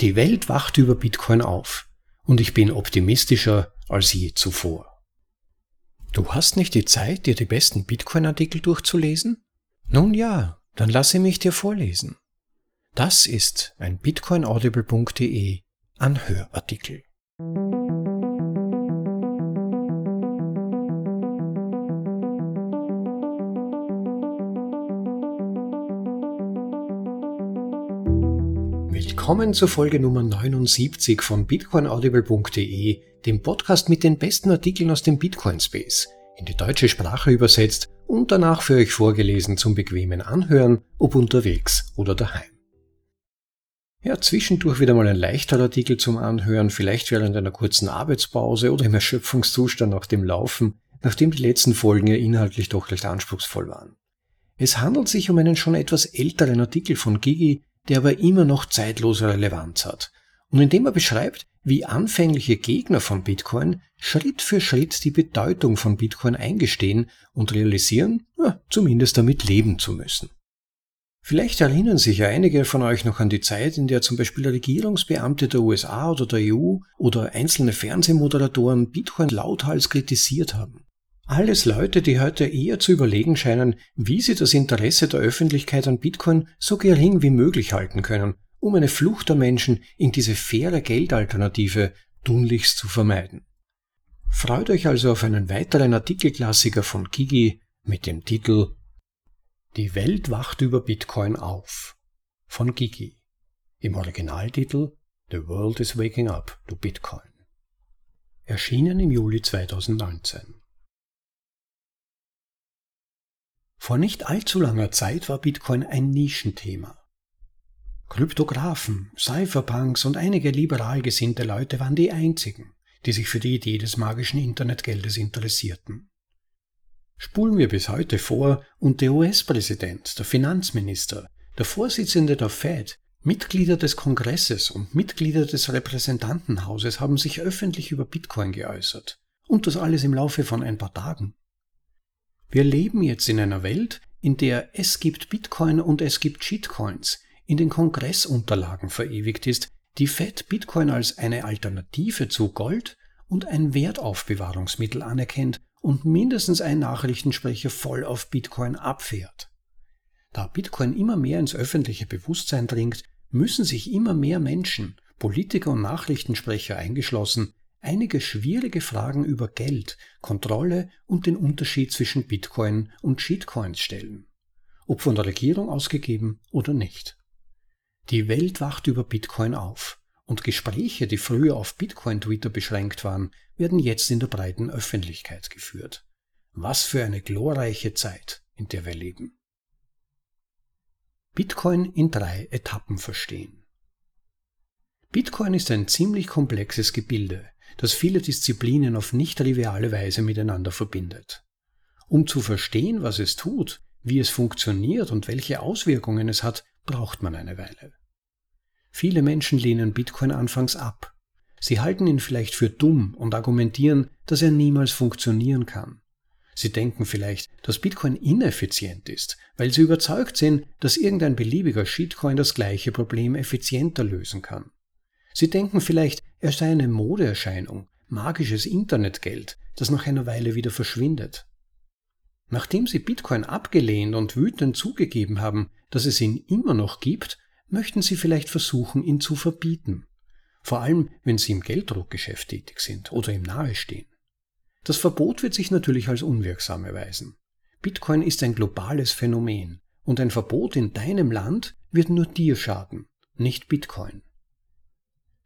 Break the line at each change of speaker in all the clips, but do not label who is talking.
Die Welt wacht über Bitcoin auf und ich bin optimistischer als je zuvor. Du hast nicht die Zeit, dir die besten Bitcoin-Artikel durchzulesen? Nun ja, dann lasse mich dir vorlesen. Das ist ein bitcoinaudible.de Anhörartikel. Willkommen zur Folge Nummer 79 von bitcoinaudible.de, dem Podcast mit den besten Artikeln aus dem Bitcoin Space, in die deutsche Sprache übersetzt und danach für euch vorgelesen zum bequemen Anhören, ob unterwegs oder daheim. Ja, zwischendurch wieder mal ein leichter Artikel zum Anhören, vielleicht während einer kurzen Arbeitspause oder im Erschöpfungszustand nach dem Laufen, nachdem die letzten Folgen ja inhaltlich doch recht anspruchsvoll waren. Es handelt sich um einen schon etwas älteren Artikel von Gigi, der aber immer noch zeitlose Relevanz hat und indem er beschreibt, wie anfängliche Gegner von Bitcoin Schritt für Schritt die Bedeutung von Bitcoin eingestehen und realisieren, ja, zumindest damit leben zu müssen. Vielleicht erinnern sich ja einige von euch noch an die Zeit, in der zum Beispiel Regierungsbeamte der USA oder der EU oder einzelne Fernsehmoderatoren Bitcoin lauthals kritisiert haben. Alles Leute, die heute eher zu überlegen scheinen, wie sie das Interesse der Öffentlichkeit an Bitcoin so gering wie möglich halten können, um eine Flucht der Menschen in diese faire Geldalternative tunlichst zu vermeiden. Freut euch also auf einen weiteren Artikelklassiker von Gigi mit dem Titel Die Welt wacht über Bitcoin auf von Gigi. Im Originaltitel The World is Waking Up to Bitcoin. Erschienen im Juli 2019. Vor nicht allzu langer Zeit war Bitcoin ein Nischenthema. Kryptographen, Cypherpunks und einige liberal gesinnte Leute waren die einzigen, die sich für die Idee des magischen Internetgeldes interessierten. Spulen wir bis heute vor und der US-Präsident, der Finanzminister, der Vorsitzende der Fed, Mitglieder des Kongresses und Mitglieder des Repräsentantenhauses haben sich öffentlich über Bitcoin geäußert. Und das alles im Laufe von ein paar Tagen. Wir leben jetzt in einer Welt, in der es gibt Bitcoin und es gibt Shitcoins, in den Kongressunterlagen verewigt ist, die Fed Bitcoin als eine Alternative zu Gold und ein Wertaufbewahrungsmittel anerkennt und mindestens ein Nachrichtensprecher voll auf Bitcoin abfährt. Da Bitcoin immer mehr ins öffentliche Bewusstsein dringt, müssen sich immer mehr Menschen, Politiker und Nachrichtensprecher eingeschlossen, einige schwierige Fragen über Geld, Kontrolle und den Unterschied zwischen Bitcoin und Shitcoins stellen. Ob von der Regierung ausgegeben oder nicht. Die Welt wacht über Bitcoin auf und Gespräche, die früher auf Bitcoin-Twitter beschränkt waren, werden jetzt in der breiten Öffentlichkeit geführt. Was für eine glorreiche Zeit, in der wir leben. Bitcoin in drei Etappen verstehen. Bitcoin ist ein ziemlich komplexes Gebilde, das viele Disziplinen auf nicht triviale Weise miteinander verbindet. Um zu verstehen, was es tut, wie es funktioniert und welche Auswirkungen es hat, braucht man eine Weile. Viele Menschen lehnen Bitcoin anfangs ab. Sie halten ihn vielleicht für dumm und argumentieren, dass er niemals funktionieren kann. Sie denken vielleicht, dass Bitcoin ineffizient ist, weil sie überzeugt sind, dass irgendein beliebiger Shitcoin das gleiche Problem effizienter lösen kann. Sie denken vielleicht, er sei eine Modeerscheinung, magisches Internetgeld, das nach einer Weile wieder verschwindet. Nachdem sie Bitcoin abgelehnt und wütend zugegeben haben, dass es ihn immer noch gibt, möchten sie vielleicht versuchen, ihn zu verbieten. Vor allem, wenn sie im Gelddruckgeschäft tätig sind oder ihm nahestehen. Das Verbot wird sich natürlich als unwirksam erweisen. Bitcoin ist ein globales Phänomen und ein Verbot in deinem Land wird nur dir schaden, nicht Bitcoin.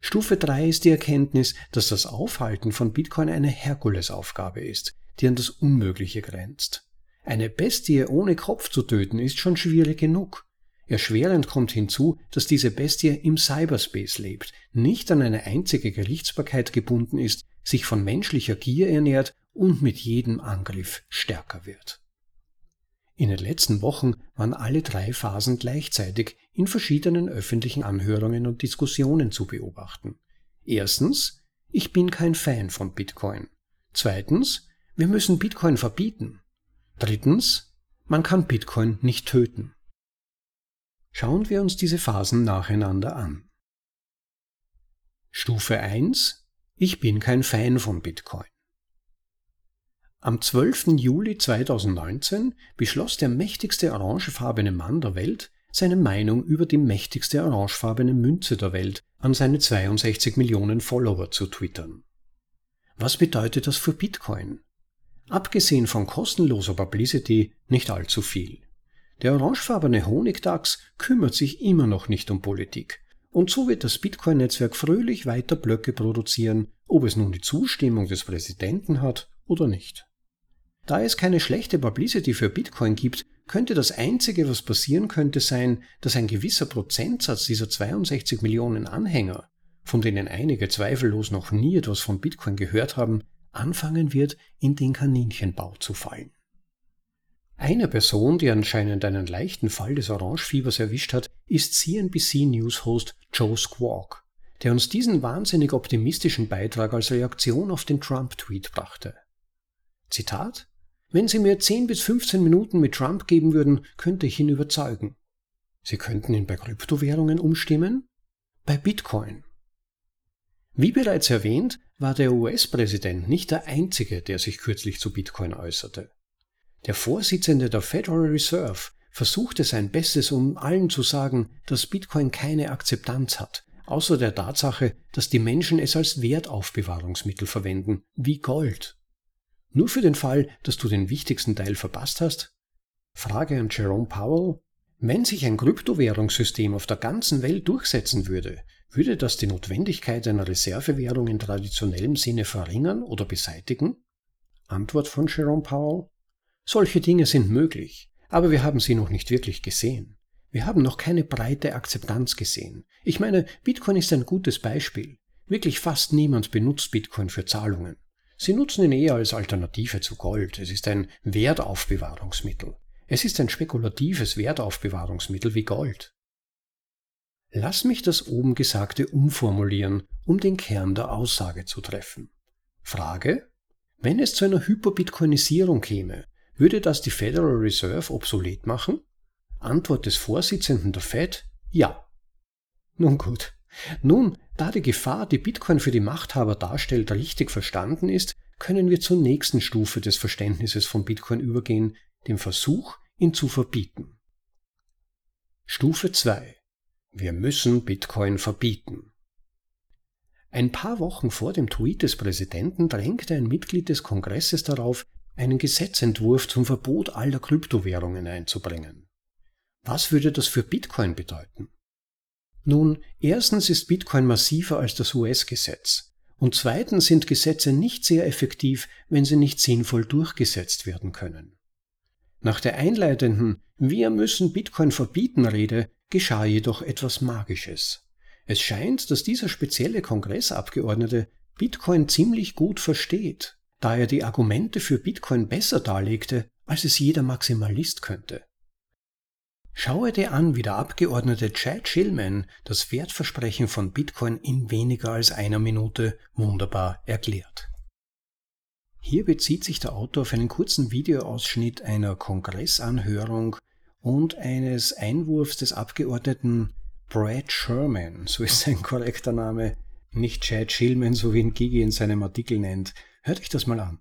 Stufe 3 ist die Erkenntnis, dass das Aufhalten von Bitcoin eine Herkulesaufgabe ist, die an das Unmögliche grenzt. Eine Bestie ohne Kopf zu töten ist schon schwierig genug. Erschwerend kommt hinzu, dass diese Bestie im Cyberspace lebt, nicht an eine einzige Gerichtsbarkeit gebunden ist, sich von menschlicher Gier ernährt und mit jedem Angriff stärker wird. In den letzten Wochen waren alle drei Phasen gleichzeitig in verschiedenen öffentlichen Anhörungen und Diskussionen zu beobachten. Erstens, ich bin kein Fan von Bitcoin. Zweitens, wir müssen Bitcoin verbieten. Drittens, man kann Bitcoin nicht töten. Schauen wir uns diese Phasen nacheinander an. Stufe 1. Ich bin kein Fan von Bitcoin. Am 12. Juli 2019 beschloss der mächtigste orangefarbene Mann der Welt, seine Meinung über die mächtigste orangefarbene Münze der Welt an seine 62 Millionen Follower zu twittern. Was bedeutet das für Bitcoin? Abgesehen von kostenloser Publicity nicht allzu viel. Der orangefarbene Honigdachs kümmert sich immer noch nicht um Politik. Und so wird das Bitcoin-Netzwerk fröhlich weiter Blöcke produzieren, ob es nun die Zustimmung des Präsidenten hat oder nicht. Da es keine schlechte Publicity für Bitcoin gibt, könnte das Einzige, was passieren könnte, sein, dass ein gewisser Prozentsatz dieser 62 Millionen Anhänger, von denen einige zweifellos noch nie etwas von Bitcoin gehört haben, anfangen wird, in den Kaninchenbau zu fallen. Eine Person, die anscheinend einen leichten Fall des Orangefiebers erwischt hat, ist CNBC News-Host Joe Squawk, der uns diesen wahnsinnig optimistischen Beitrag als Reaktion auf den Trump-Tweet brachte. Zitat Wenn Sie mir 10 bis 15 Minuten mit Trump geben würden, könnte ich ihn überzeugen. Sie könnten ihn bei Kryptowährungen umstimmen? Bei Bitcoin. Wie bereits erwähnt, war der US-Präsident nicht der Einzige, der sich kürzlich zu Bitcoin äußerte. Der Vorsitzende der Federal Reserve versuchte sein Bestes, um allen zu sagen, dass Bitcoin keine Akzeptanz hat, außer der Tatsache, dass die Menschen es als Wertaufbewahrungsmittel verwenden, wie Gold. Nur für den Fall, dass du den wichtigsten Teil verpasst hast? Frage an Jerome Powell. Wenn sich ein Kryptowährungssystem auf der ganzen Welt durchsetzen würde, würde das die Notwendigkeit einer Reservewährung in traditionellem Sinne verringern oder beseitigen? Antwort von Jerome Powell. Solche Dinge sind möglich, aber wir haben sie noch nicht wirklich gesehen. Wir haben noch keine breite Akzeptanz gesehen. Ich meine, Bitcoin ist ein gutes Beispiel. Wirklich fast niemand benutzt Bitcoin für Zahlungen. Sie nutzen ihn eher als Alternative zu Gold. Es ist ein Wertaufbewahrungsmittel. Es ist ein spekulatives Wertaufbewahrungsmittel wie Gold. Lass mich das oben Gesagte umformulieren, um den Kern der Aussage zu treffen. Frage? Wenn es zu einer Hyperbitcoinisierung käme, würde das die Federal Reserve obsolet machen? Antwort des Vorsitzenden der Fed? Ja. Nun gut. Nun, da die Gefahr, die Bitcoin für die Machthaber darstellt, richtig verstanden ist, können wir zur nächsten Stufe des Verständnisses von Bitcoin übergehen, dem Versuch, ihn zu verbieten. Stufe 2. Wir müssen Bitcoin verbieten. Ein paar Wochen vor dem Tweet des Präsidenten drängte ein Mitglied des Kongresses darauf, einen Gesetzentwurf zum Verbot aller Kryptowährungen einzubringen. Was würde das für Bitcoin bedeuten? Nun, erstens ist Bitcoin massiver als das US-Gesetz. Und zweitens sind Gesetze nicht sehr effektiv, wenn sie nicht sinnvoll durchgesetzt werden können. Nach der einleitenden Wir müssen Bitcoin verbieten Rede geschah jedoch etwas Magisches. Es scheint, dass dieser spezielle Kongressabgeordnete Bitcoin ziemlich gut versteht da er die Argumente für Bitcoin besser darlegte, als es jeder Maximalist könnte. Schaue dir an, wie der Abgeordnete Chad Shillman das Wertversprechen von Bitcoin in weniger als einer Minute wunderbar erklärt. Hier bezieht sich der Autor auf einen kurzen Videoausschnitt einer Kongressanhörung und eines Einwurfs des Abgeordneten Brad Sherman, so ist sein korrekter Name, nicht Chad Shillman, so wie ihn Gigi in seinem Artikel nennt, Hört euch das mal an.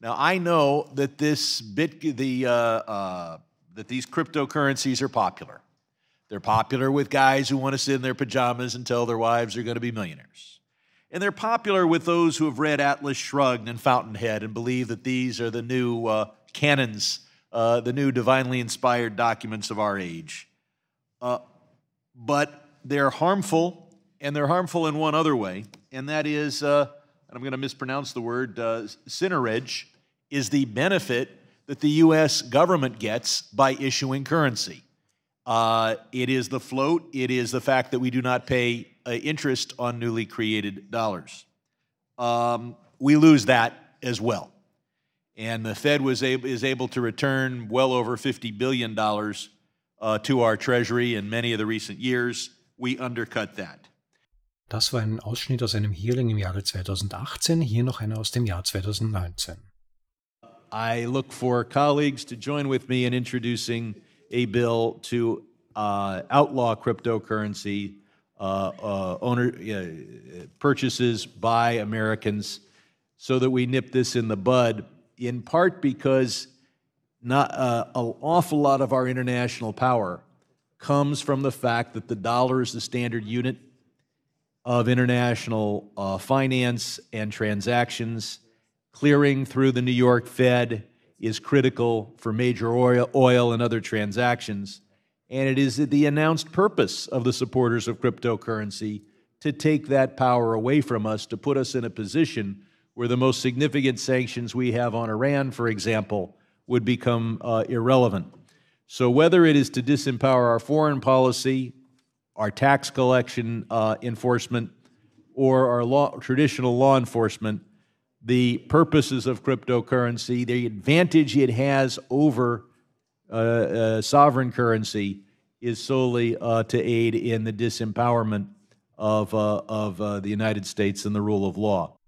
Now I know that this bit the uh, uh, that these cryptocurrencies are popular. They're popular with guys who want to sit in their pajamas and tell their wives they're going to be millionaires. And they're popular with those who have read Atlas Shrugged and Fountainhead and believe that these are the new uh, canons, uh, the new divinely inspired documents of our age. Uh, but they're harmful, and they're harmful in one other way, and that is uh, and I'm going to mispronounce the word, uh, is the benefit that the U.S. government gets by issuing currency. Uh, it is the float, it is the fact that we do not pay uh, interest on newly created dollars. Um, we lose that as well. And the Fed was able, is able to return well over $50 billion uh, to our Treasury in many of the recent years. We undercut that.
Das war ein Ausschnitt aus einem Hearing im Jahre 2018, hier noch einer aus dem Jahr 2019.
I look for colleagues to join with me in introducing a bill to uh, outlaw cryptocurrency uh, uh, owner purchases by Americans, so that we nip this in the bud. In part because not uh, an awful lot of our international power comes from the fact that the dollar is the standard unit of international uh, finance and transactions. Clearing through the New York Fed is critical for major oil, and other transactions. And it is the announced purpose of the supporters of cryptocurrency to take that power away from us, to put us in a position where the most significant sanctions we have on Iran, for example, would become uh, irrelevant. So, whether it is to disempower our foreign policy, our tax collection uh, enforcement, or our law, traditional law enforcement, the purposes of cryptocurrency, the advantage it has over uh, uh, sovereign currency, is solely uh, to aid in the disempowerment of, uh, of uh, the United States and the rule of law.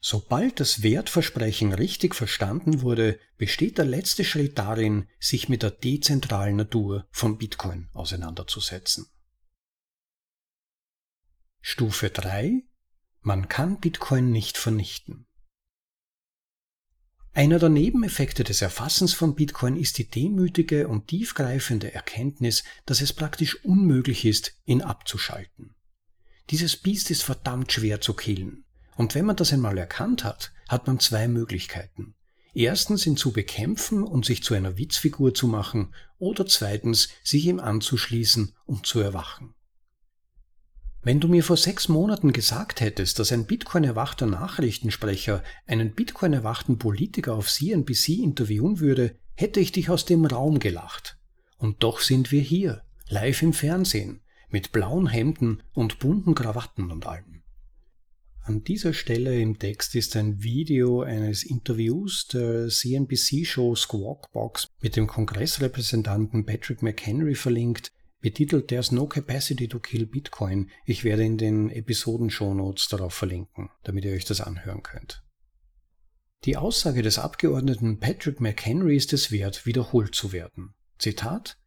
Sobald das Wertversprechen richtig verstanden wurde, besteht der letzte Schritt darin, sich mit der dezentralen Natur von Bitcoin auseinanderzusetzen. Stufe 3 Man kann Bitcoin nicht vernichten. Einer der Nebeneffekte des Erfassens von Bitcoin ist die demütige und tiefgreifende Erkenntnis, dass es praktisch unmöglich ist, ihn abzuschalten. Dieses Biest ist verdammt schwer zu killen. Und wenn man das einmal erkannt hat, hat man zwei Möglichkeiten. Erstens ihn zu bekämpfen und sich zu einer Witzfigur zu machen oder zweitens sich ihm anzuschließen und zu erwachen. Wenn du mir vor sechs Monaten gesagt hättest, dass ein Bitcoin-erwachter Nachrichtensprecher einen Bitcoin-erwachten Politiker auf CNBC interviewen würde, hätte ich dich aus dem Raum gelacht. Und doch sind wir hier, live im Fernsehen, mit blauen Hemden und bunten Krawatten und allem. An dieser Stelle im Text ist ein Video eines Interviews der CNBC-Show Squawk mit dem Kongressrepräsentanten Patrick McHenry verlinkt, betitelt There's no capacity to kill Bitcoin. Ich werde in den Episoden-Shownotes darauf verlinken, damit ihr euch das anhören könnt. Die Aussage des Abgeordneten Patrick McHenry ist es wert, wiederholt zu werden. Zitat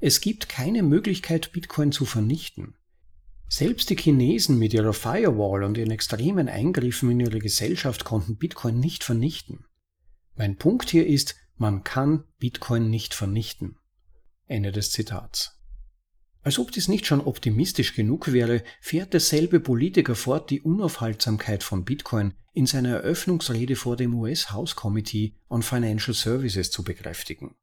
Es gibt keine Möglichkeit, Bitcoin zu vernichten. Selbst die Chinesen mit ihrer Firewall und ihren extremen Eingriffen in ihre Gesellschaft konnten Bitcoin nicht vernichten. Mein Punkt hier ist, man kann Bitcoin nicht vernichten. Ende des Zitats. Als ob dies nicht schon optimistisch genug wäre, fährt derselbe Politiker fort, die Unaufhaltsamkeit von Bitcoin in seiner Eröffnungsrede vor dem US House Committee on Financial Services zu bekräftigen.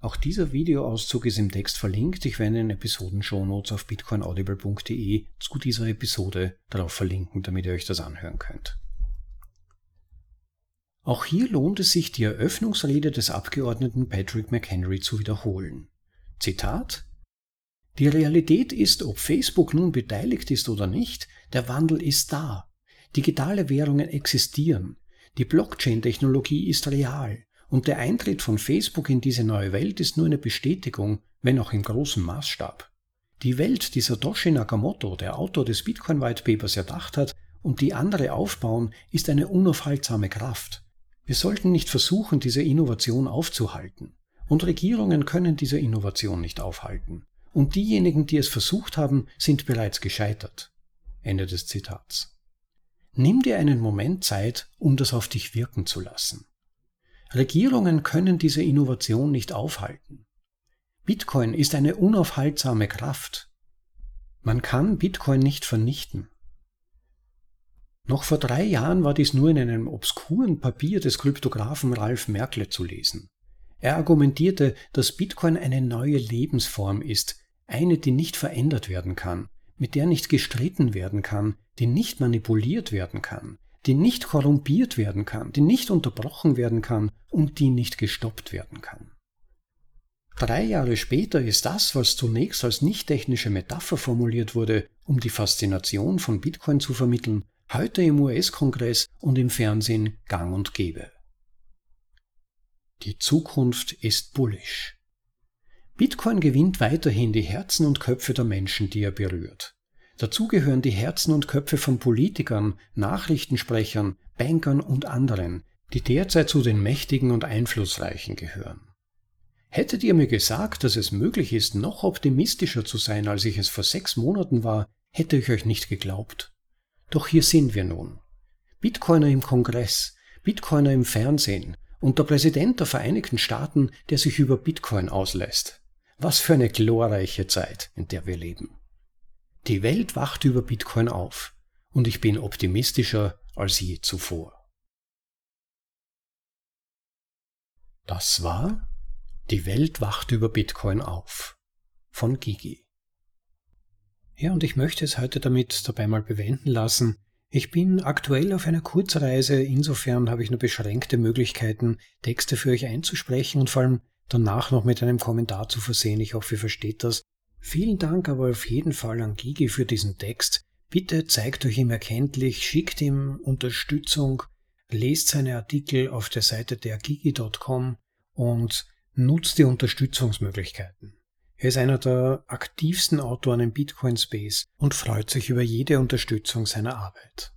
Auch dieser Videoauszug ist im Text verlinkt. Ich werde in den Episoden-Shownotes auf bitcoinaudible.de zu dieser Episode darauf verlinken, damit ihr euch das anhören könnt. Auch hier lohnt es sich, die Eröffnungsrede des Abgeordneten Patrick McHenry zu wiederholen. Zitat Die Realität ist, ob Facebook nun beteiligt ist oder nicht, der Wandel ist da. Digitale Währungen existieren. Die Blockchain-Technologie ist real. Und der Eintritt von Facebook in diese neue Welt ist nur eine Bestätigung, wenn auch im großen Maßstab. Die Welt, die Satoshi Nakamoto, der Autor des Bitcoin White Papers, erdacht hat und die andere aufbauen, ist eine unaufhaltsame Kraft. Wir sollten nicht versuchen, diese Innovation aufzuhalten. Und Regierungen können diese Innovation nicht aufhalten. Und diejenigen, die es versucht haben, sind bereits gescheitert. Ende des Zitats. Nimm dir einen Moment Zeit, um das auf dich wirken zu lassen. Regierungen können diese Innovation nicht aufhalten. Bitcoin ist eine unaufhaltsame Kraft. Man kann Bitcoin nicht vernichten. Noch vor drei Jahren war dies nur in einem obskuren Papier des Kryptografen Ralf Merkle zu lesen. Er argumentierte, dass Bitcoin eine neue Lebensform ist, eine, die nicht verändert werden kann, mit der nicht gestritten werden kann, die nicht manipuliert werden kann, die nicht korrumpiert werden kann, die nicht unterbrochen werden kann und die nicht gestoppt werden kann. Drei Jahre später ist das, was zunächst als nicht technische Metapher formuliert wurde, um die Faszination von Bitcoin zu vermitteln, heute im US-Kongress und im Fernsehen gang und gäbe. Die Zukunft ist bullish. Bitcoin gewinnt weiterhin die Herzen und Köpfe der Menschen, die er berührt. Dazu gehören die Herzen und Köpfe von Politikern, Nachrichtensprechern, Bankern und anderen, die derzeit zu den Mächtigen und Einflussreichen gehören. Hättet ihr mir gesagt, dass es möglich ist, noch optimistischer zu sein, als ich es vor sechs Monaten war, hätte ich euch nicht geglaubt. Doch hier sind wir nun. Bitcoiner im Kongress, Bitcoiner im Fernsehen und der Präsident der Vereinigten Staaten, der sich über Bitcoin auslässt. Was für eine glorreiche Zeit, in der wir leben. Die Welt wacht über Bitcoin auf und ich bin optimistischer als je zuvor. Das war Die Welt wacht über Bitcoin auf von Gigi. Ja, und ich möchte es heute damit dabei mal bewenden lassen. Ich bin aktuell auf einer Kurzreise, insofern habe ich nur beschränkte Möglichkeiten, Texte für euch einzusprechen und vor allem danach noch mit einem Kommentar zu versehen. Ich hoffe, ihr versteht das. Vielen Dank aber auf jeden Fall an Gigi für diesen Text. Bitte zeigt euch ihm erkenntlich, schickt ihm Unterstützung, lest seine Artikel auf der Seite der gigi.com und nutzt die Unterstützungsmöglichkeiten. Er ist einer der aktivsten Autoren im Bitcoin Space und freut sich über jede Unterstützung seiner Arbeit.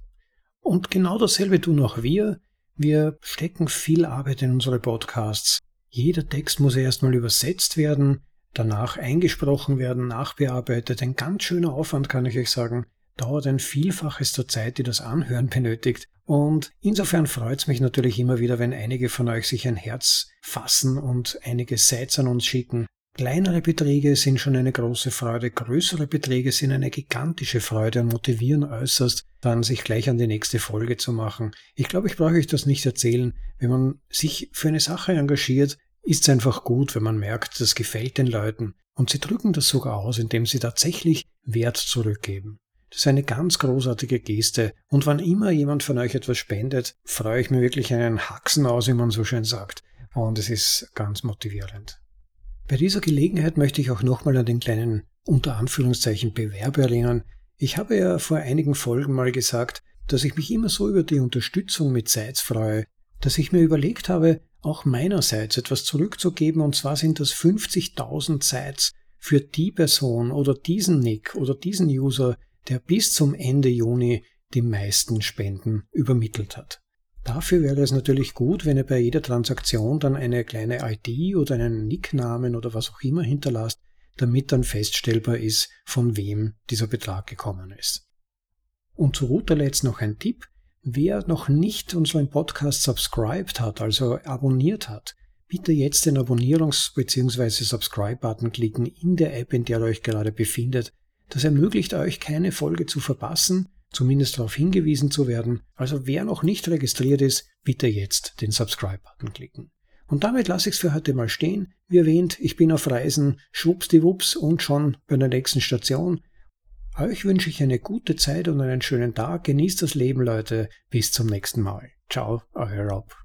Und genau dasselbe tun auch wir. Wir stecken viel Arbeit in unsere Podcasts. Jeder Text muss erstmal übersetzt werden, danach eingesprochen werden, nachbearbeitet. Ein ganz schöner Aufwand, kann ich euch sagen. Dauert ein Vielfaches der Zeit, die das Anhören benötigt. Und insofern freut es mich natürlich immer wieder, wenn einige von euch sich ein Herz fassen und einige Sites an uns schicken. Kleinere Beträge sind schon eine große Freude, größere Beträge sind eine gigantische Freude und motivieren äußerst, dann sich gleich an die nächste Folge zu machen. Ich glaube, ich brauche euch das nicht erzählen. Wenn man sich für eine Sache engagiert, ist es einfach gut, wenn man merkt, das gefällt den Leuten. Und sie drücken das sogar aus, indem sie tatsächlich Wert zurückgeben. Das ist eine ganz großartige Geste. Und wann immer jemand von euch etwas spendet, freue ich mir wirklich einen Haxen aus, wie man so schön sagt. Und es ist ganz motivierend. Bei dieser Gelegenheit möchte ich auch nochmal an den kleinen unter Anführungszeichen Bewerber erinnern. Ich habe ja vor einigen Folgen mal gesagt, dass ich mich immer so über die Unterstützung mit Sites freue, dass ich mir überlegt habe, auch meinerseits etwas zurückzugeben, und zwar sind das 50.000 Sites für die Person oder diesen Nick oder diesen User, der bis zum Ende Juni die meisten Spenden übermittelt hat. Dafür wäre es natürlich gut, wenn ihr bei jeder Transaktion dann eine kleine ID oder einen Nicknamen oder was auch immer hinterlasst, damit dann feststellbar ist, von wem dieser Betrag gekommen ist. Und zu guter Letzt noch ein Tipp. Wer noch nicht unseren Podcast subscribed hat, also abonniert hat, bitte jetzt den Abonnierungs- bzw. Subscribe-Button klicken in der App, in der ihr euch gerade befindet, das ermöglicht euch, keine Folge zu verpassen, zumindest darauf hingewiesen zu werden. Also wer noch nicht registriert ist, bitte jetzt den Subscribe-Button klicken. Und damit lasse ich es für heute mal stehen. Wie erwähnt, ich bin auf Reisen, schwuppsdiwupps und schon bei der nächsten Station. Euch wünsche ich eine gute Zeit und einen schönen Tag. Genießt das Leben, Leute. Bis zum nächsten Mal. Ciao, euer Rob.